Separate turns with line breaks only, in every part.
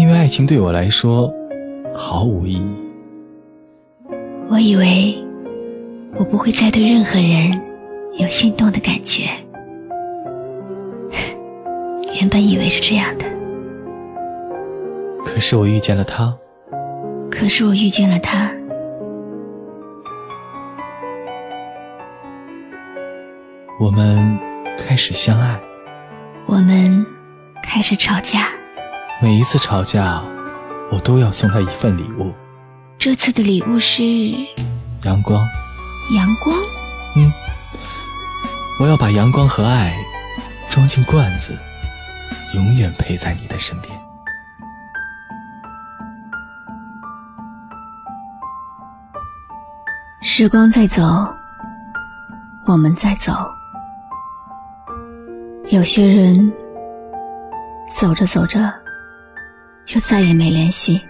因为爱情对我来说毫无意义。
我以为我不会再对任何人有心动的感觉，原本以为是这样的，
可是我遇见了他。
可是我遇见了他，
我们开始相爱。
我们开始吵架。
每一次吵架，我都要送他一份礼物。
这次的礼物是
阳光。
阳光？
嗯，我要把阳光和爱装进罐子，永远陪在你的身边。
时光在走，我们在走。有些人走着走着就再也没联系，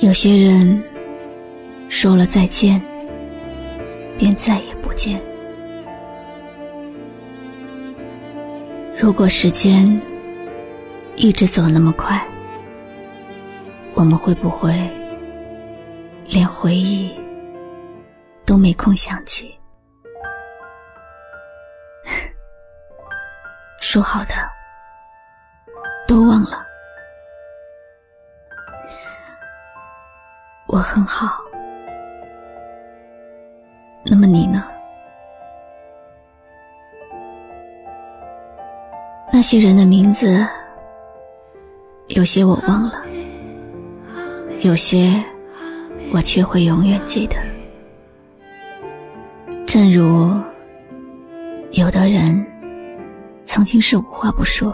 有些人说了再见便再也不见。如果时间一直走那么快，我们会不会连回忆都没空想起？说好的，都忘了。我很好，那么你呢？那些人的名字，有些我忘了，有些我却会永远记得。正如有的人。曾经是无话不说，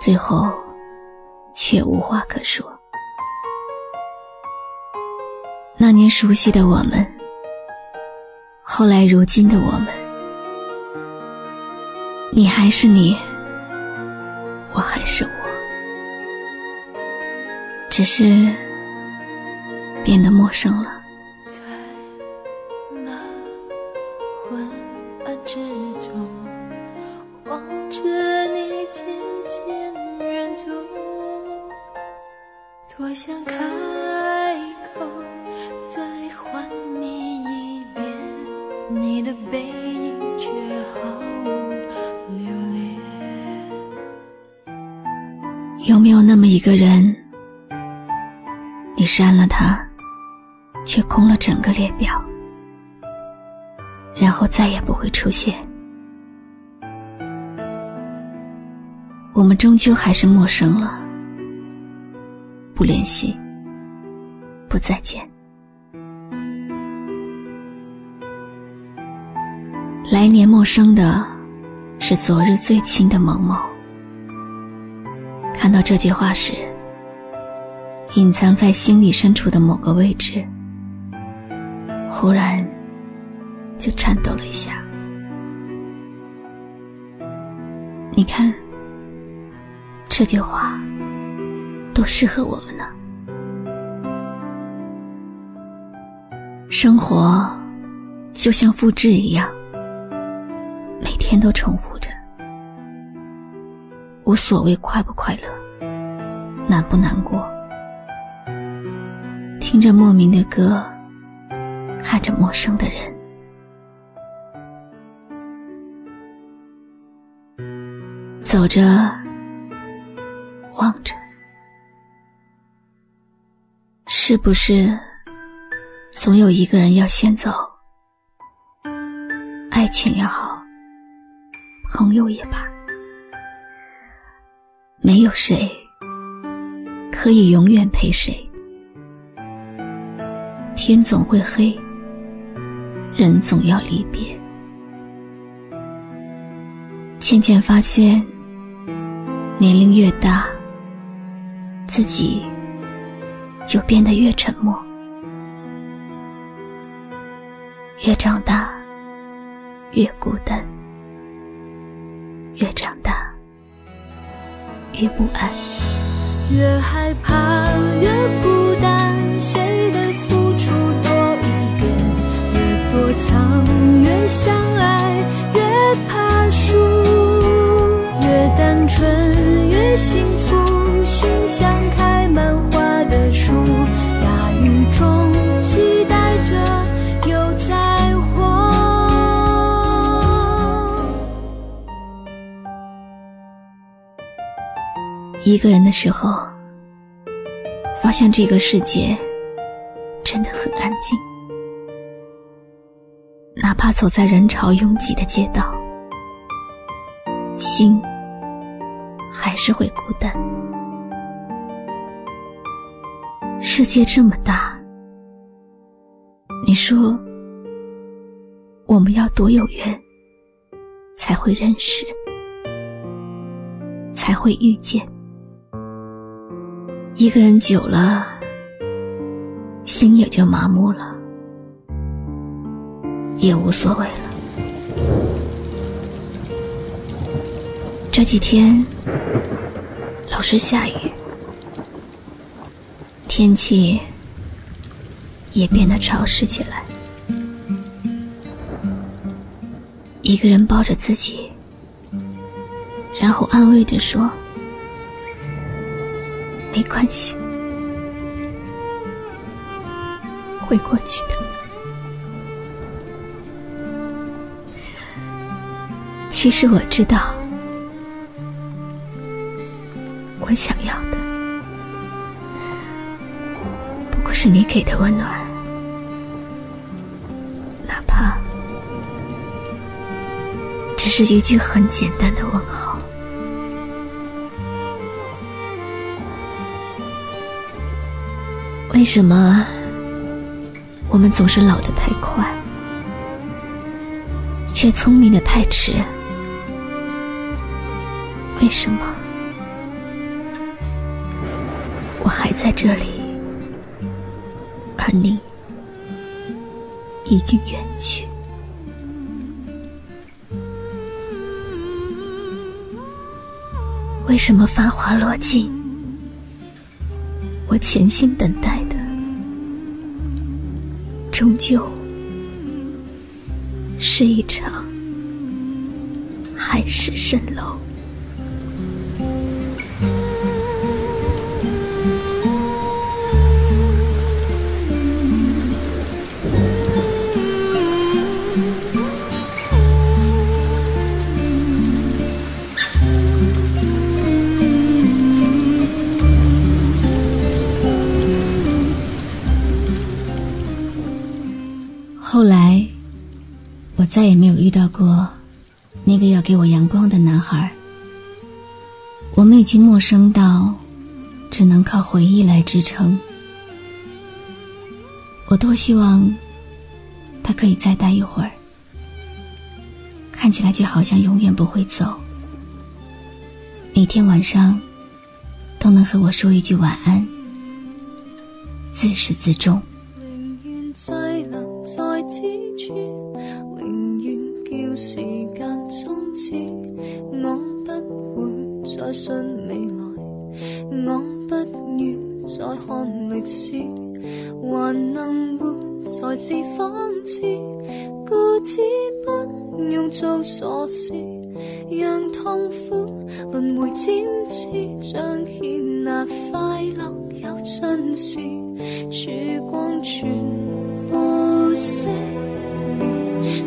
最后却无话可说。那年熟悉的我们，后来如今的我们，你还是你，我还是我，只是变得陌生了。
多想开口再唤你一遍，你的背影却毫无留
恋。有没有那么一个人，你删了他，却空了整个列表，然后再也不会出现？我们终究还是陌生了。不联系，不再见。来年陌生的，是昨日最亲的某某。看到这句话时，隐藏在心里深处的某个位置，忽然就颤抖了一下。你看，这句话。多适合我们呢？生活就像复制一样，每天都重复着。无所谓快不快乐，难不难过。听着莫名的歌，看着陌生的人，走着，望着。是不是总有一个人要先走？爱情也好，朋友也罢，没有谁可以永远陪谁。天总会黑，人总要离别。渐渐发现，年龄越大，自己就变得越沉默；越长大，越孤单；越长大，越不安。
越害怕，越孤单。谁一
个人的时候，发现这个世界真的很安静，哪怕走在人潮拥挤的街道，心还是会孤单。世界这么大，你说我们要多有缘，才会认识，才会遇见。一个人久了，心也就麻木了，也无所谓了。这几天老是下雨，天气也变得潮湿起来。一个人抱着自己，然后安慰着说。没关系，会过去的。其实我知道，我想要的不过是你给的温暖，哪怕只是一句很简单的问候。为什么我们总是老得太快，却聪明的太迟？为什么我还在这里，而你已经远去？为什么繁华落尽，我潜心等待？终究是一场海市蜃楼。
那个要给我阳光的男孩。我们已经陌生到只能靠回忆来支撑。我多希望他可以再待一会儿，看起来就好像永远不会走。每天晚上都能和我说一句晚安，自始至终。
叫时间终止。我不会再信未来，我不要再看历史，还能活才是讽刺。故此不用做傻事，让痛苦轮回千次，彰显那快乐有尽时，曙光全。熄灭，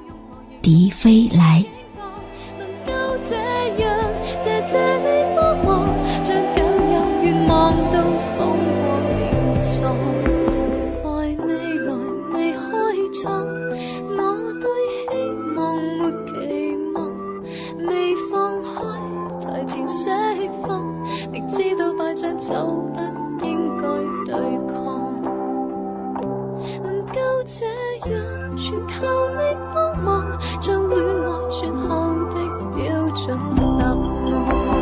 “笛飞来”。
Thank you.